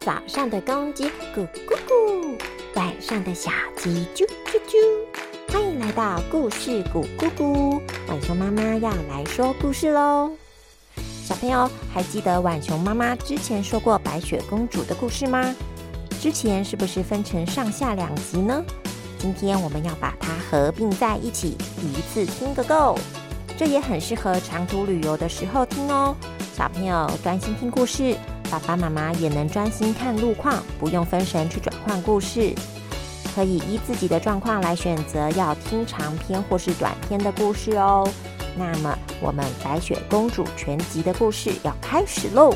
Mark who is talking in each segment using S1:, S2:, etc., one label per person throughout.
S1: 早上的公鸡咕咕咕，晚上的小鸡啾啾啾。欢迎来到故事咕咕咕，浣熊妈妈要来说故事喽。小朋友还记得浣熊妈妈之前说过白雪公主的故事吗？之前是不是分成上下两集呢？今天我们要把它合并在一起，一次听个够。这也很适合长途旅游的时候听哦。小朋友专心听故事。爸爸妈妈也能专心看路况，不用分神去转换故事，可以依自己的状况来选择要听长篇或是短篇的故事哦。那么，我们白雪公主全集的故事要开始喽。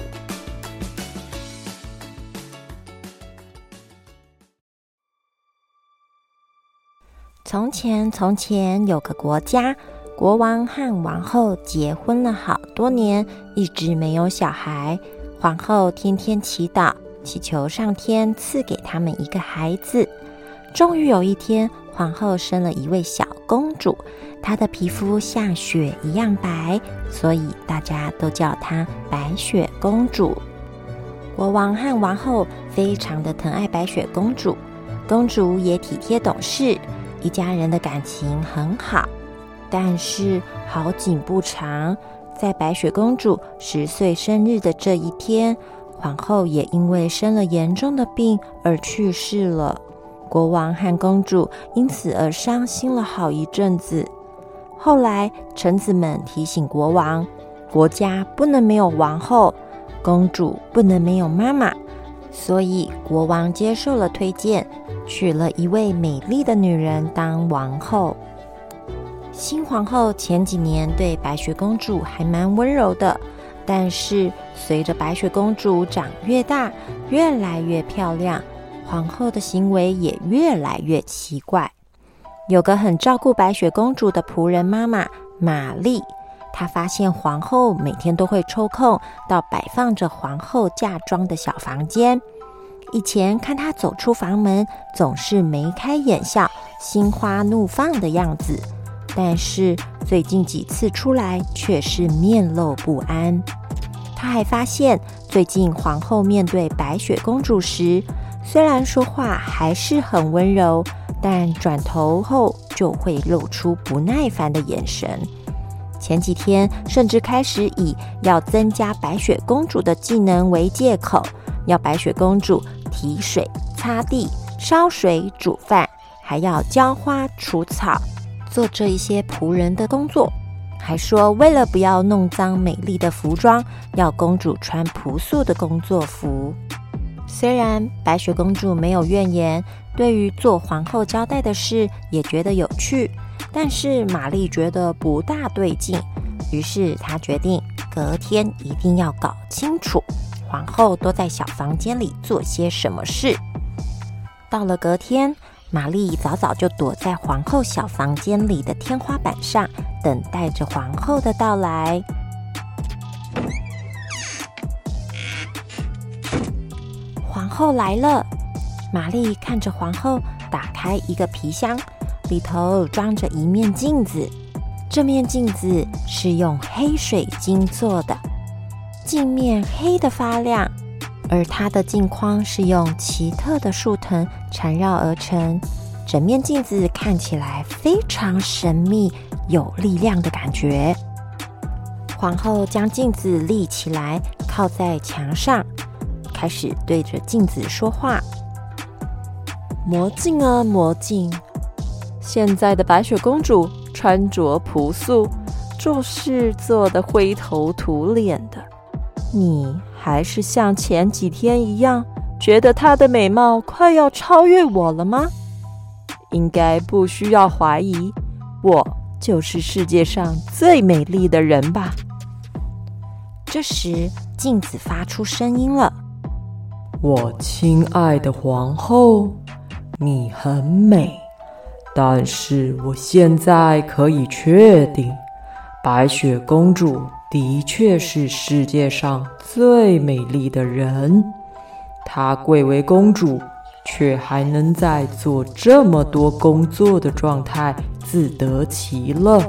S1: 从前，从前有个国家，国王和王后结婚了好多年，一直没有小孩。皇后天天祈祷，祈求上天赐给他们一个孩子。终于有一天，皇后生了一位小公主，她的皮肤像雪一样白，所以大家都叫她白雪公主。国王和王后非常的疼爱白雪公主，公主也体贴懂事，一家人的感情很好。但是好景不长。在白雪公主十岁生日的这一天，皇后也因为生了严重的病而去世了。国王和公主因此而伤心了好一阵子。后来，臣子们提醒国王，国家不能没有王后，公主不能没有妈妈，所以国王接受了推荐，娶了一位美丽的女人当王后。新皇后前几年对白雪公主还蛮温柔的，但是随着白雪公主长越大，越来越漂亮，皇后的行为也越来越奇怪。有个很照顾白雪公主的仆人妈妈玛丽，她发现皇后每天都会抽空到摆放着皇后嫁妆的小房间。以前看她走出房门，总是眉开眼笑、心花怒放的样子。但是最近几次出来却是面露不安。他还发现，最近皇后面对白雪公主时，虽然说话还是很温柔，但转头后就会露出不耐烦的眼神。前几天甚至开始以要增加白雪公主的技能为借口，要白雪公主提水、擦地、烧水、煮饭，还要浇花、除草。做这一些仆人的工作，还说为了不要弄脏美丽的服装，要公主穿朴素的工作服。虽然白雪公主没有怨言，对于做皇后交代的事也觉得有趣，但是玛丽觉得不大对劲，于是她决定隔天一定要搞清楚皇后都在小房间里做些什么事。到了隔天。玛丽早早就躲在皇后小房间里的天花板上，等待着皇后的到来。皇后来了，玛丽看着皇后打开一个皮箱，里头装着一面镜子。这面镜子是用黑水晶做的，镜面黑的发亮。而它的镜框是用奇特的树藤缠绕而成，整面镜子看起来非常神秘、有力量的感觉。皇后将镜子立起来，靠在墙上，开始对着镜子说话：“
S2: 魔镜啊，魔镜，现在的白雪公主穿着朴素，做事做得灰头土脸的，你。”还是像前几天一样，觉得她的美貌快要超越我了吗？应该不需要怀疑，我就是世界上最美丽的人吧。
S1: 这时，镜子发出声音了：“
S3: 我亲爱的皇后，你很美，但是我现在可以确定，白雪公主。”的确是世界上最美丽的人，她贵为公主，却还能在做这么多工作的状态自得其乐，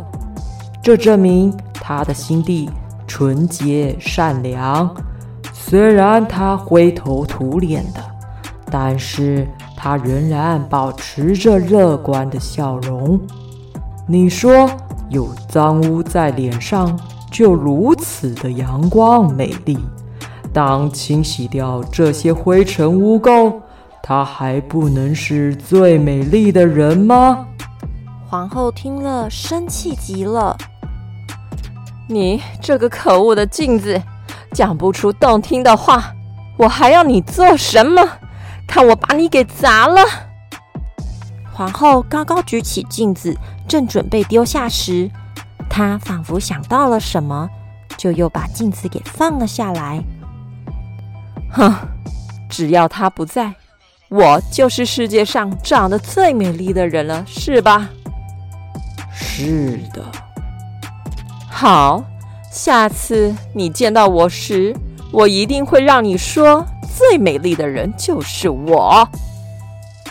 S3: 这证明她的心地纯洁善良。虽然她灰头土脸的，但是她仍然保持着乐观的笑容。你说有脏污在脸上，就如此的阳光美丽。当清洗掉这些灰尘污垢，她还不能是最美丽的人吗？
S1: 皇后听了，生气极了。
S2: 你这个可恶的镜子，讲不出动听的话，我还要你做什么？看我把你给砸了！
S1: 皇后高高举起镜子，正准备丢下时，她仿佛想到了什么，就又把镜子给放了下来。
S2: 哼，只要他不在，我就是世界上长得最美丽的人了，是吧？
S3: 是的。
S2: 好，下次你见到我时，我一定会让你说最美丽的人就是我。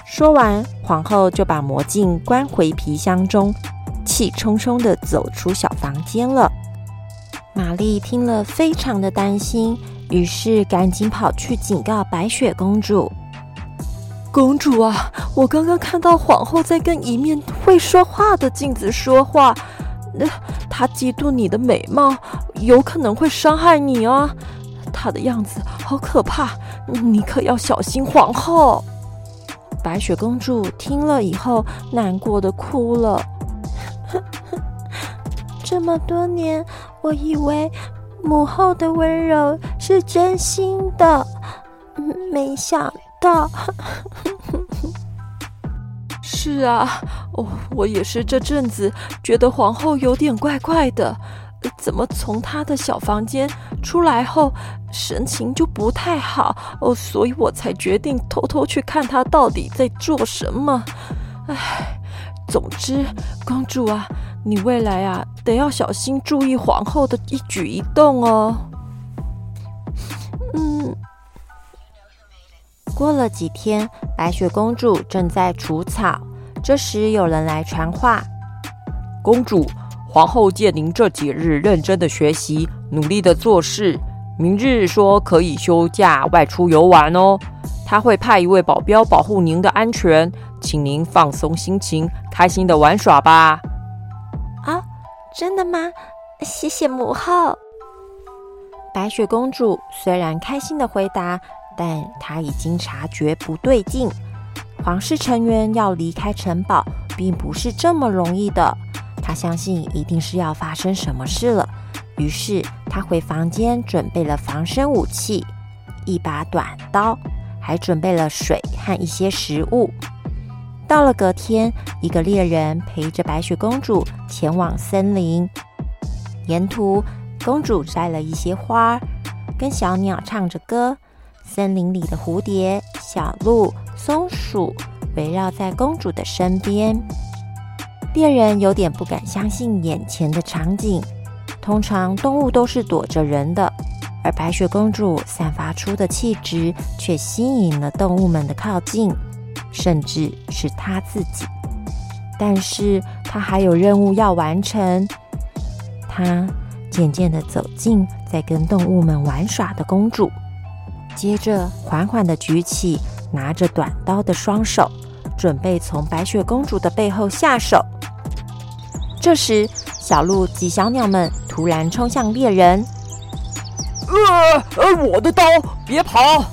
S1: 说完，皇后就把魔镜关回皮箱中，气冲冲的走出小房间了。玛丽听了，非常的担心，于是赶紧跑去警告白雪公主：“
S2: 公主啊，我刚刚看到皇后在跟一面会说话的镜子说话。”那她嫉妒你的美貌，有可能会伤害你哦。她的样子好可怕，你可要小心皇后。
S1: 白雪公主听了以后，难过的哭了。这么多年，我以为母后的温柔是真心的，没想到。
S2: 是啊，哦，我也是这阵子觉得皇后有点怪怪的，怎么从她的小房间出来后神情就不太好哦，所以我才决定偷偷去看她到底在做什么。唉，总之，公主啊，你未来啊得要小心注意皇后的一举一动哦。
S1: 嗯。过了几天，白雪公主正在除草。这时有人来传话：“
S4: 公主，皇后见您这几日认真的学习，努力的做事，明日说可以休假外出游玩哦。他会派一位保镖保护您的安全，请您放松心情，开心的玩耍吧。”
S1: 啊，真的吗？谢谢母后。白雪公主虽然开心的回答，但她已经察觉不对劲。皇室成员要离开城堡，并不是这么容易的。她相信一定是要发生什么事了，于是她回房间准备了防身武器，一把短刀，还准备了水和一些食物。到了隔天，一个猎人陪着白雪公主前往森林。沿途，公主摘了一些花，跟小鸟唱着歌。森林里的蝴蝶、小鹿。松鼠围绕在公主的身边，猎人有点不敢相信眼前的场景。通常动物都是躲着人的，而白雪公主散发出的气质却吸引了动物们的靠近，甚至是她自己。但是她还有任务要完成。她渐渐地走近在跟动物们玩耍的公主，接着缓缓地举起。拿着短刀的双手，准备从白雪公主的背后下手。这时，小鹿及小鸟们突然冲向猎人。
S4: 呃呃，我的刀，别跑！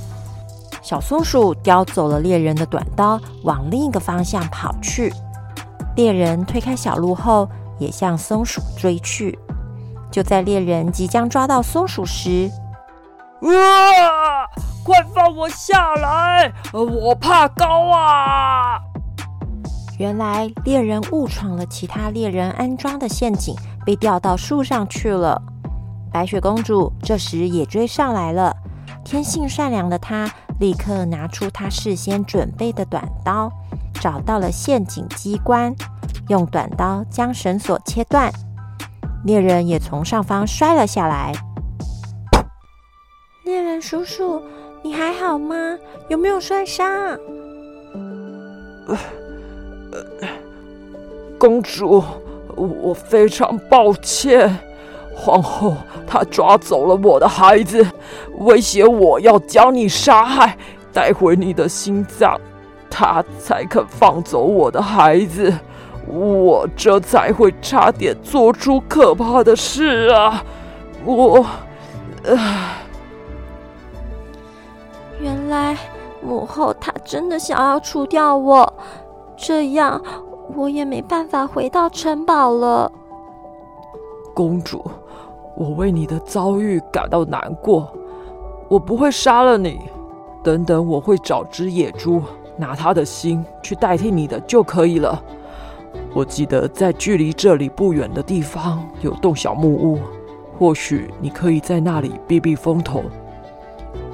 S1: 小松鼠叼走了猎人的短刀，往另一个方向跑去。猎人推开小路后，也向松鼠追去。就在猎人即将抓到松鼠时，
S4: 啊！快放我下来！我怕高啊！
S1: 原来猎人误闯了其他猎人安装的陷阱，被吊到树上去了。白雪公主这时也追上来了。天性善良的她，立刻拿出她事先准备的短刀，找到了陷阱机关，用短刀将绳索切断。猎人也从上方摔了下来。猎人叔叔，你还好吗？有没有摔伤？
S4: 公主，我非常抱歉。皇后她抓走了我的孩子，威胁我要将你杀害，带回你的心脏，她才肯放走我的孩子。我这才会差点做出可怕的事啊！我，
S1: 啊，原来母后她真的想要除掉我，这样我也没办法回到城堡了。
S4: 公主，我为你的遭遇感到难过。我不会杀了你，等等，我会找只野猪，拿它的心去代替你的就可以了。我记得在距离这里不远的地方有栋小木屋，或许你可以在那里避避风头。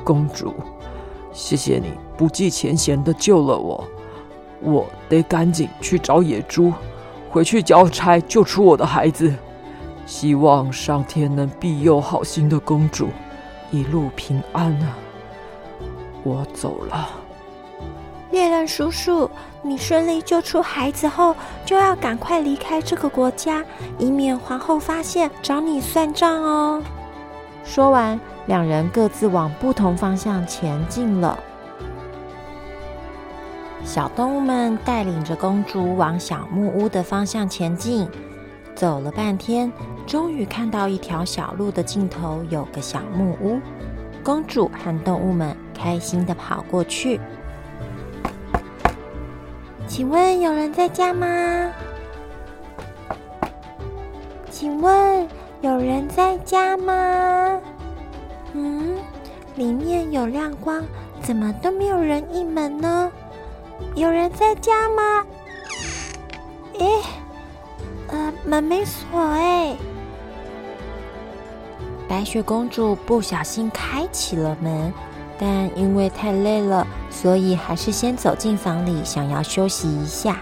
S4: 公主，谢谢你不计前嫌的救了我，我得赶紧去找野猪，回去交差救出我的孩子。希望上天能庇佑好心的公主，一路平安啊！我走了。
S1: 猎人叔叔，你顺利救出孩子后，就要赶快离开这个国家，以免皇后发现找你算账哦。说完，两人各自往不同方向前进了。小动物们带领着公主往小木屋的方向前进，走了半天，终于看到一条小路的尽头有个小木屋。公主和动物们开心的跑过去。请问有人在家吗？请问有人在家吗？嗯，里面有亮光，怎么都没有人应门呢？有人在家吗？诶，呃，门没锁哎。白雪公主不小心开启了门。但因为太累了，所以还是先走进房里，想要休息一下。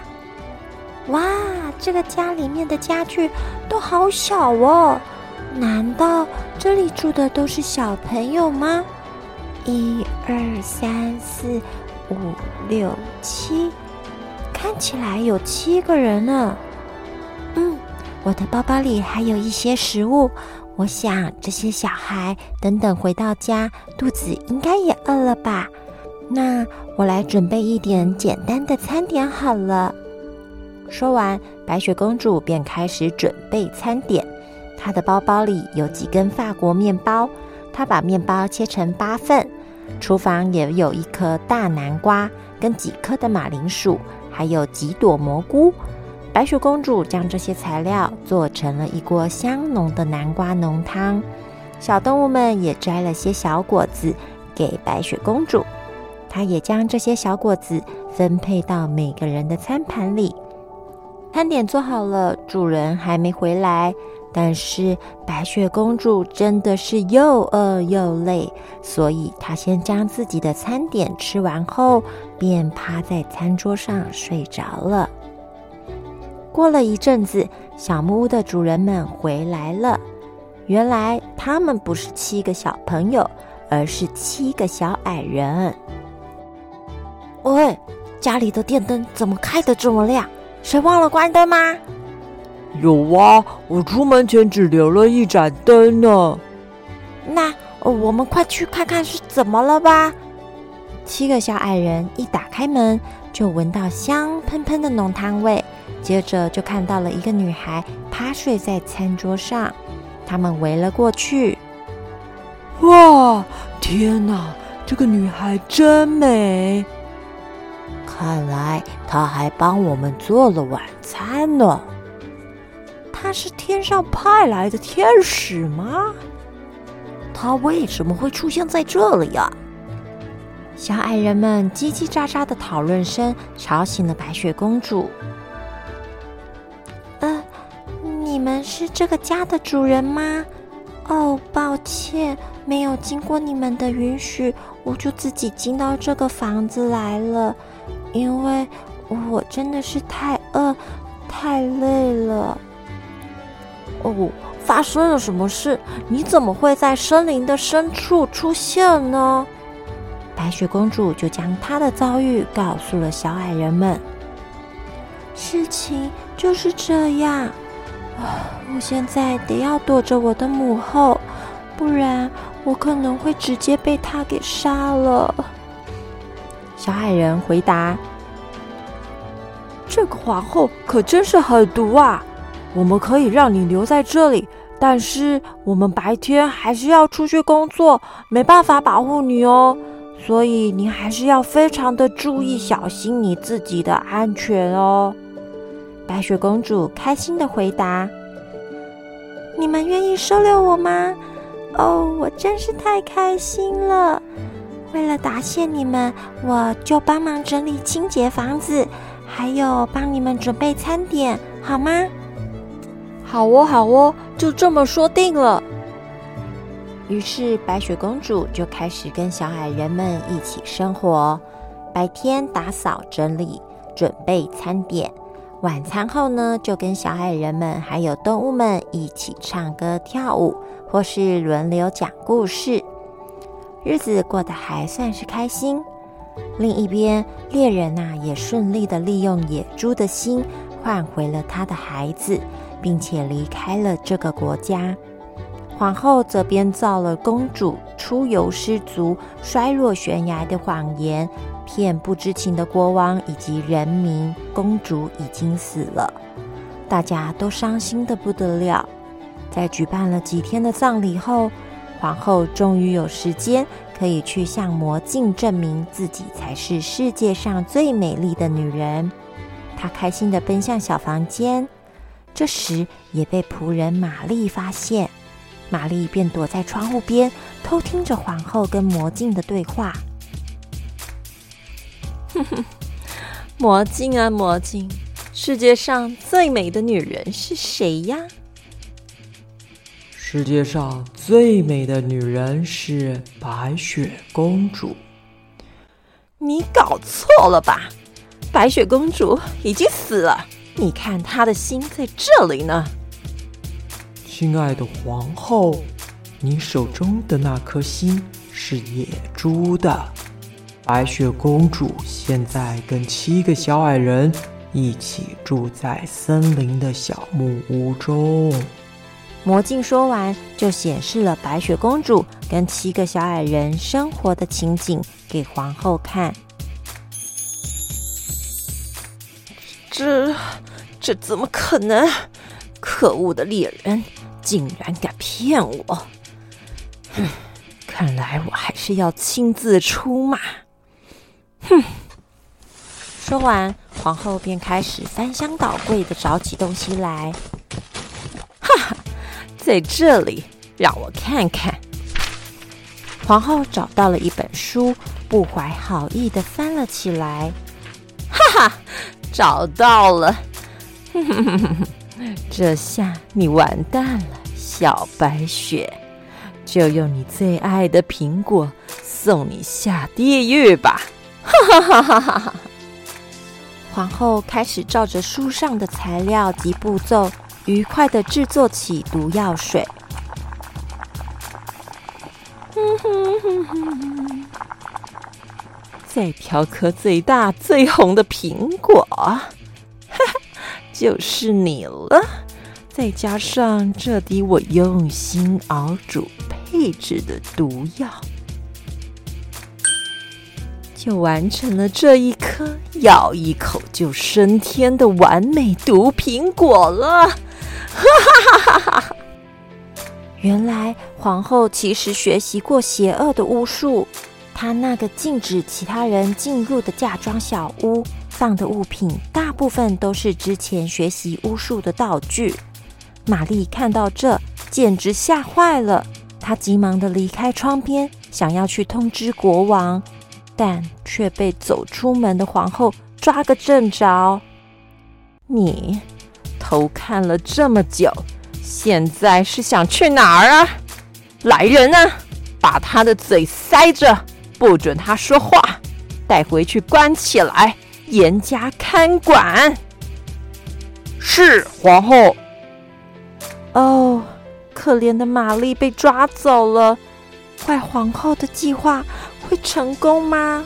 S1: 哇，这个家里面的家具都好小哦！难道这里住的都是小朋友吗？一二三四五六七，看起来有七个人呢。我的包包里还有一些食物。我想这些小孩等等回到家，肚子应该也饿了吧？那我来准备一点简单的餐点好了。说完，白雪公主便开始准备餐点。她的包包里有几根法国面包，她把面包切成八份。厨房也有一颗大南瓜，跟几颗的马铃薯，还有几朵蘑菇。白雪公主将这些材料做成了一锅香浓的南瓜浓汤，小动物们也摘了些小果子给白雪公主，她也将这些小果子分配到每个人的餐盘里。餐点做好了，主人还没回来，但是白雪公主真的是又饿又累，所以她先将自己的餐点吃完后，便趴在餐桌上睡着了。过了一阵子，小木屋的主人们回来了。原来他们不是七个小朋友，而是七个小矮人。喂，家里的电灯怎么开得这么亮？谁忘了关灯吗？
S3: 有啊，我出门前只留了一盏灯呢。
S1: 那我们快去看看是怎么了吧。七个小矮人一打开门，就闻到香喷喷的浓汤味。接着就看到了一个女孩趴睡在餐桌上，他们围了过去。
S3: 哇，天哪，这个女孩真美！
S1: 看来她还帮我们做了晚餐呢。她是天上派来的天使吗？她为什么会出现在这里呀？小矮人们叽叽喳喳的讨论声吵醒了白雪公主。是这个家的主人吗？哦，抱歉，没有经过你们的允许，我就自己进到这个房子来了。因为我真的是太饿、太累了。哦，发生了什么事？你怎么会在森林的深处出现呢？白雪公主就将她的遭遇告诉了小矮人们。事情就是这样。我现在得要躲着我的母后，不然我可能会直接被她给杀了。小矮人回答：“
S2: 这个皇后可真是狠毒啊！我们可以让你留在这里，但是我们白天还是要出去工作，没办法保护你哦。所以你还是要非常的注意，小心你自己的安全哦。”
S1: 白雪公主开心的回答：“你们愿意收留我吗？哦，我真是太开心了！为了答谢你们，我就帮忙整理清洁房子，还有帮你们准备餐点，好吗？”“
S2: 好哦，好哦，就这么说定了。”
S1: 于是白雪公主就开始跟小矮人们一起生活，白天打扫整理，准备餐点。晚餐后呢，就跟小矮人们还有动物们一起唱歌跳舞，或是轮流讲故事，日子过得还算是开心。另一边，猎人呐也顺利的利用野猪的心换回了他的孩子，并且离开了这个国家。皇后则编造了公主出游失足、摔落悬崖的谎言。骗不知情的国王以及人民，公主已经死了，大家都伤心的不得了。在举办了几天的葬礼后，皇后终于有时间可以去向魔镜证明自己才是世界上最美丽的女人。她开心的奔向小房间，这时也被仆人玛丽发现，玛丽便躲在窗户边偷听着皇后跟魔镜的对话。
S2: 哼哼，魔镜啊魔镜，世界上最美的女人是谁呀？
S3: 世界上最美的女人是白雪公主。
S2: 你搞错了吧？白雪公主已经死了，你看她的心在这里呢。
S3: 亲爱的皇后，你手中的那颗心是野猪的。白雪公主现在跟七个小矮人一起住在森林的小木屋中。
S1: 魔镜说完，就显示了白雪公主跟七个小矮人生活的情景给皇后看。
S2: 这这怎么可能？可恶的猎人，竟然敢骗我！哼，看来我还是要亲自出马。哼！
S1: 说完，皇后便开始翻箱倒柜的找起东西来。
S2: 哈哈，在这里，让我看看。
S1: 皇后找到了一本书，不怀好意的翻了起来。
S2: 哈哈，找到了！哼哼哼哼，这下你完蛋了，小白雪！就用你最爱的苹果送你下地狱吧！哈哈哈哈哈！
S1: 皇后开始照着书上的材料及步骤，愉快的制作起毒药水。
S2: 再挑颗最大最红的苹果，哈哈，就是你了。再加上这滴我用心熬煮配制的毒药。就完成了这一颗咬一口就升天的完美毒苹果了！哈哈哈哈哈！
S1: 原来皇后其实学习过邪恶的巫术，她那个禁止其他人进入的嫁妆小屋放的物品，大部分都是之前学习巫术的道具。玛丽看到这，简直吓坏了，她急忙的离开窗边，想要去通知国王。但却被走出门的皇后抓个正着。
S2: 你偷看了这么久，现在是想去哪儿啊？来人啊，把他的嘴塞着，不准他说话，带回去关起来，严加看管。
S4: 是皇后。
S1: 哦，可怜的玛丽被抓走了，坏皇后的计划。会成功吗？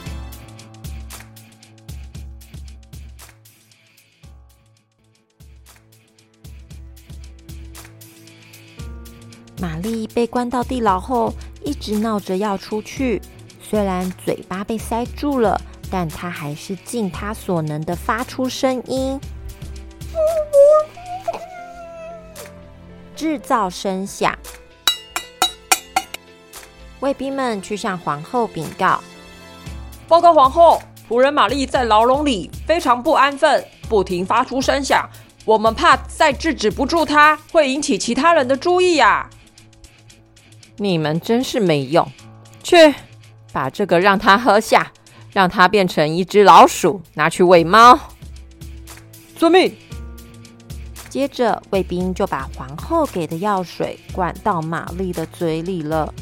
S1: 玛丽被关到地牢后，一直闹着要出去。虽然嘴巴被塞住了，但她还是尽他所能的发出声音，制造声响。卫兵们去向皇后禀告：“
S4: 报告皇后，仆人玛丽在牢笼里非常不安分，不停发出声响。我们怕再制止不住她，会引起其他人的注意呀。”
S2: 你们真是没用！去。把这个让他喝下，让他变成一只老鼠，拿去喂猫。
S4: 遵命。
S1: 接着，卫兵就把皇后给的药水灌到玛丽的嘴里了。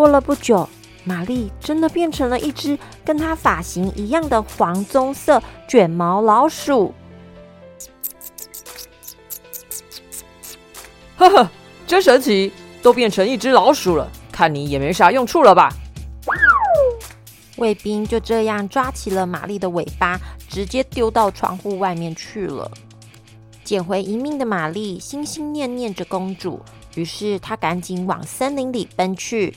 S1: 过了不久，玛丽真的变成了一只跟她发型一样的黄棕色卷毛老鼠。
S4: 呵呵，真神奇，都变成一只老鼠了，看你也没啥用处了吧？
S1: 卫兵就这样抓起了玛丽的尾巴，直接丢到窗户外面去了。捡回一命的玛丽心心念念着公主，于是她赶紧往森林里奔去。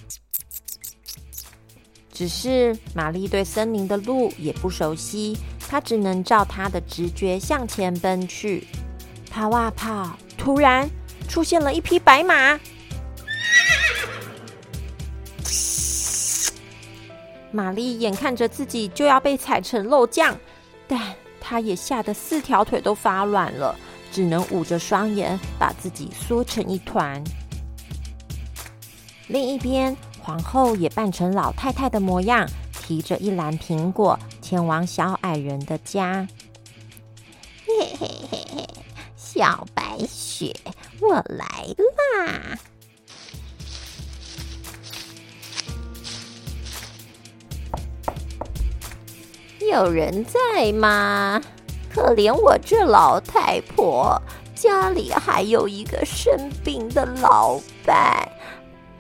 S1: 只是玛丽对森林的路也不熟悉，她只能照她的直觉向前奔去。跑啊跑，突然出现了一匹白马。玛丽眼看着自己就要被踩成肉酱，但她也吓得四条腿都发软了，只能捂着双眼，把自己缩成一团。另一边，皇后也扮成老太太的模样，提着一篮苹果，前往小矮人的家。嘿嘿嘿嘿，小白雪，我来啦！有人在吗？可怜我这老太婆，家里还有一个生病的老伴，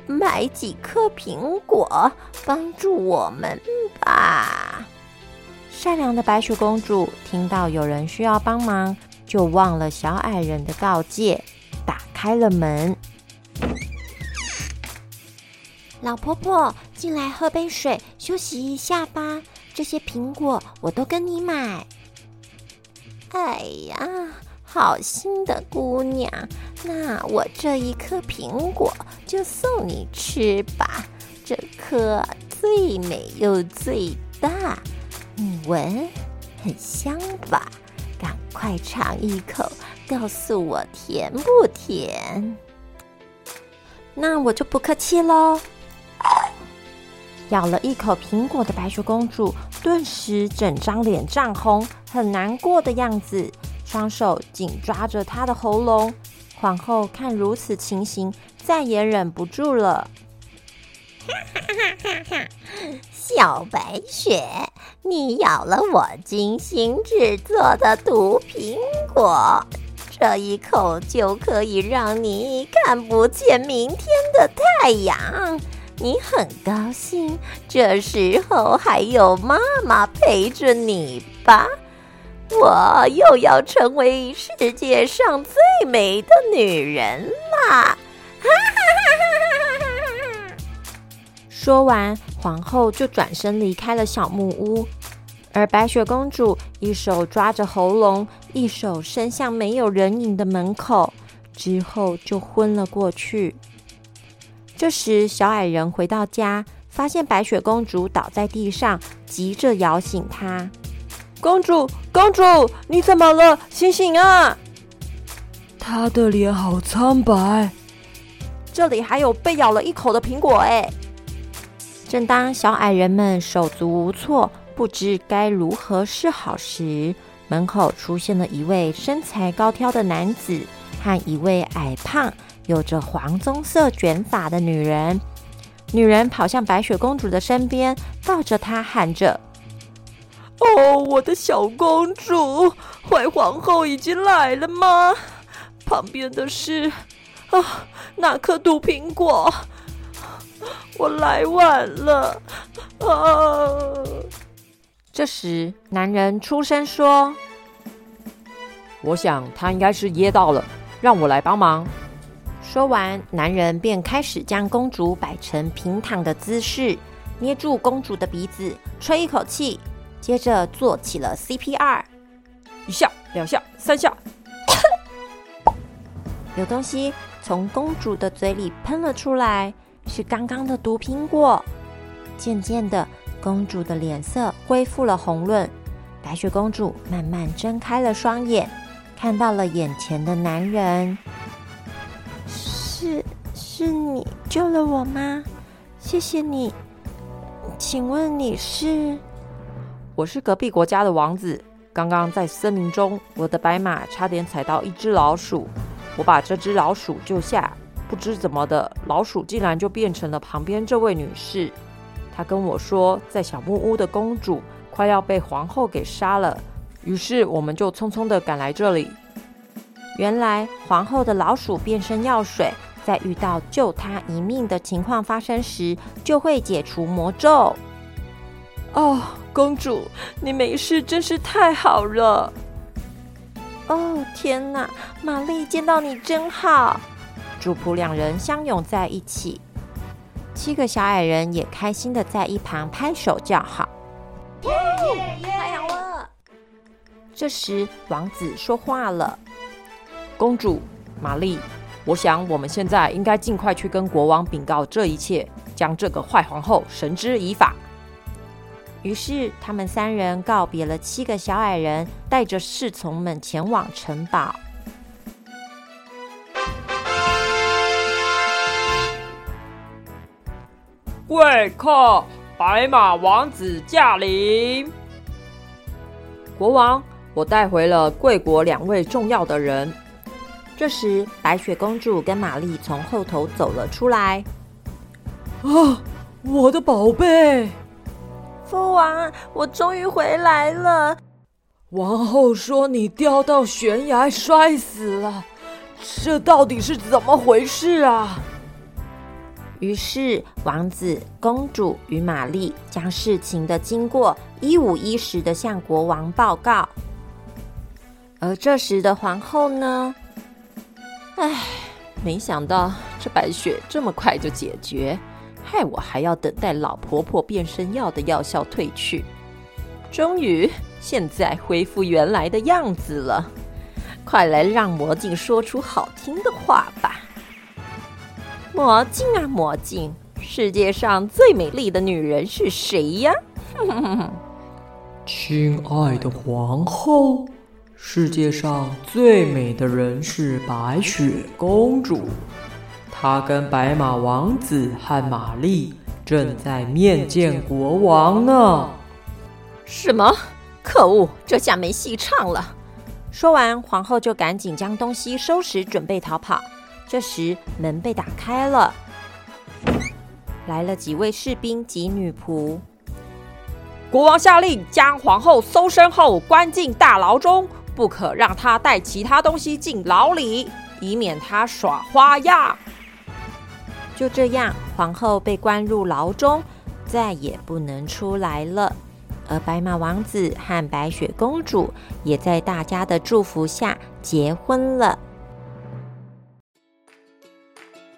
S1: 买几颗苹果帮助我们吧。善良的白雪公主听到有人需要帮忙，就忘了小矮人的告诫，打开了门。老婆婆，进来喝杯水，休息一下吧。这些苹果我都跟你买。哎呀，好心的姑娘，那我这一颗苹果就送你吃吧。这颗最美又最大，你闻，很香吧？赶快尝一口，告诉我甜不甜。那我就不客气喽。咬了一口苹果的白雪公主，顿时整张脸涨红，很难过的样子，双手紧抓着她的喉咙。皇后看如此情形，再也忍不住了。哈哈哈！哈小白雪，你咬了我精心制作的毒苹果，这一口就可以让你看不见明天的太阳。你很高兴，这时候还有妈妈陪着你吧？我又要成为世界上最美的女人啦！说完，皇后就转身离开了小木屋，而白雪公主一手抓着喉咙，一手伸向没有人影的门口，之后就昏了过去。这时，小矮人回到家，发现白雪公主倒在地上，急着摇醒她。
S4: 公主，公主，你怎么了？醒醒啊！
S3: 她的脸好苍白，
S1: 这里还有被咬了一口的苹果。哎，正当小矮人们手足无措，不知该如何是好时，门口出现了一位身材高挑的男子和一位矮胖。有着黄棕色卷发的女人，女人跑向白雪公主的身边，抱着她喊着：“
S4: 哦，我的小公主，坏皇后已经来了吗？旁边的是啊，那颗毒苹果，我来晚了啊！”
S1: 这时，男人出声说：“
S4: 我想他应该是噎到了，让我来帮忙。”
S1: 说完，男人便开始将公主摆成平躺的姿势，捏住公主的鼻子，吹一口气，接着做起了 CPR，
S4: 一下、两下、三下，
S1: 有东西从公主的嘴里喷了出来，是刚刚的毒苹果。渐渐的，公主的脸色恢复了红润。白雪公主慢慢睁开了双眼，看到了眼前的男人。是，是你救了我吗？谢谢你。请问你是？
S4: 我是隔壁国家的王子。刚刚在森林中，我的白马差点踩到一只老鼠，我把这只老鼠救下。不知怎么的，老鼠竟然就变成了旁边这位女士。她跟我说，在小木屋的公主快要被皇后给杀了，于是我们就匆匆的赶来这里。
S1: 原来皇后的老鼠变身药水。在遇到救她一命的情况发生时，就会解除魔咒。
S2: 哦，公主，你没事，真是太好了。
S1: 哦，天哪，玛丽见到你真好。主仆两人相拥在一起，七个小矮人也开心的在一旁拍手叫好。太好了！这时，王子说话了：“
S4: 公主，玛丽。”我想，我们现在应该尽快去跟国王禀告这一切，将这个坏皇后绳之以法。
S1: 于是，他们三人告别了七个小矮人，带着侍从们前往城堡。
S4: 贵客，白马王子驾临！国王，我带回了贵国两位重要的人。
S1: 这时，白雪公主跟玛丽从后头走了出来。
S3: 啊，我的宝贝！
S1: 父王，我终于回来了。
S3: 王后说你掉到悬崖摔死了，这到底是怎么回事啊？
S1: 于是，王子、公主与玛丽将事情的经过一五一十的向国王报告。而这时的皇后呢？
S2: 唉，没想到这白雪这么快就解决，害我还要等待老婆婆变身药的药效退去。终于，现在恢复原来的样子了。快来让魔镜说出好听的话吧！魔镜啊，魔镜，世界上最美丽的女人是谁呀？
S3: 亲爱的皇后。世界上最美的人是白雪公主，她跟白马王子和玛丽正在面见国王呢。
S2: 什么？可恶，这下没戏唱了！
S1: 说完，皇后就赶紧将东西收拾，准备逃跑。这时，门被打开了，来了几位士兵及女仆。
S4: 国王下令将皇后搜身后关进大牢中。不可让她带其他东西进牢里，以免她耍花样。
S1: 就这样，皇后被关入牢中，再也不能出来了。而白马王子和白雪公主也在大家的祝福下结婚了。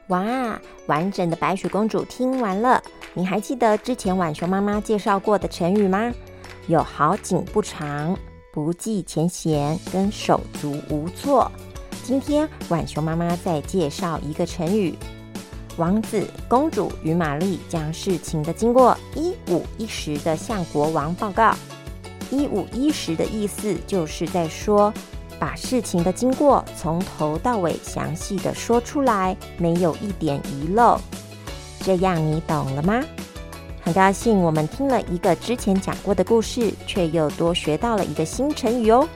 S1: 哇，完整的白雪公主听完了，你还记得之前晚熊妈妈介绍过的成语吗？有好景不长。不计前嫌跟手足无措。今天浣熊妈妈再介绍一个成语：王子、公主与玛丽将事情的经过一五一十的向国王报告。一五一十的意思就是在说，把事情的经过从头到尾详细的说出来，没有一点遗漏。这样你懂了吗？很高兴我们听了一个之前讲过的故事，却又多学到了一个新成语哦！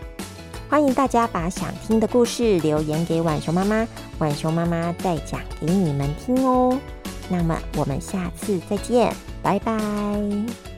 S1: 欢迎大家把想听的故事留言给浣熊妈妈，浣熊妈妈再讲给你们听哦。那么我们下次再见，拜拜。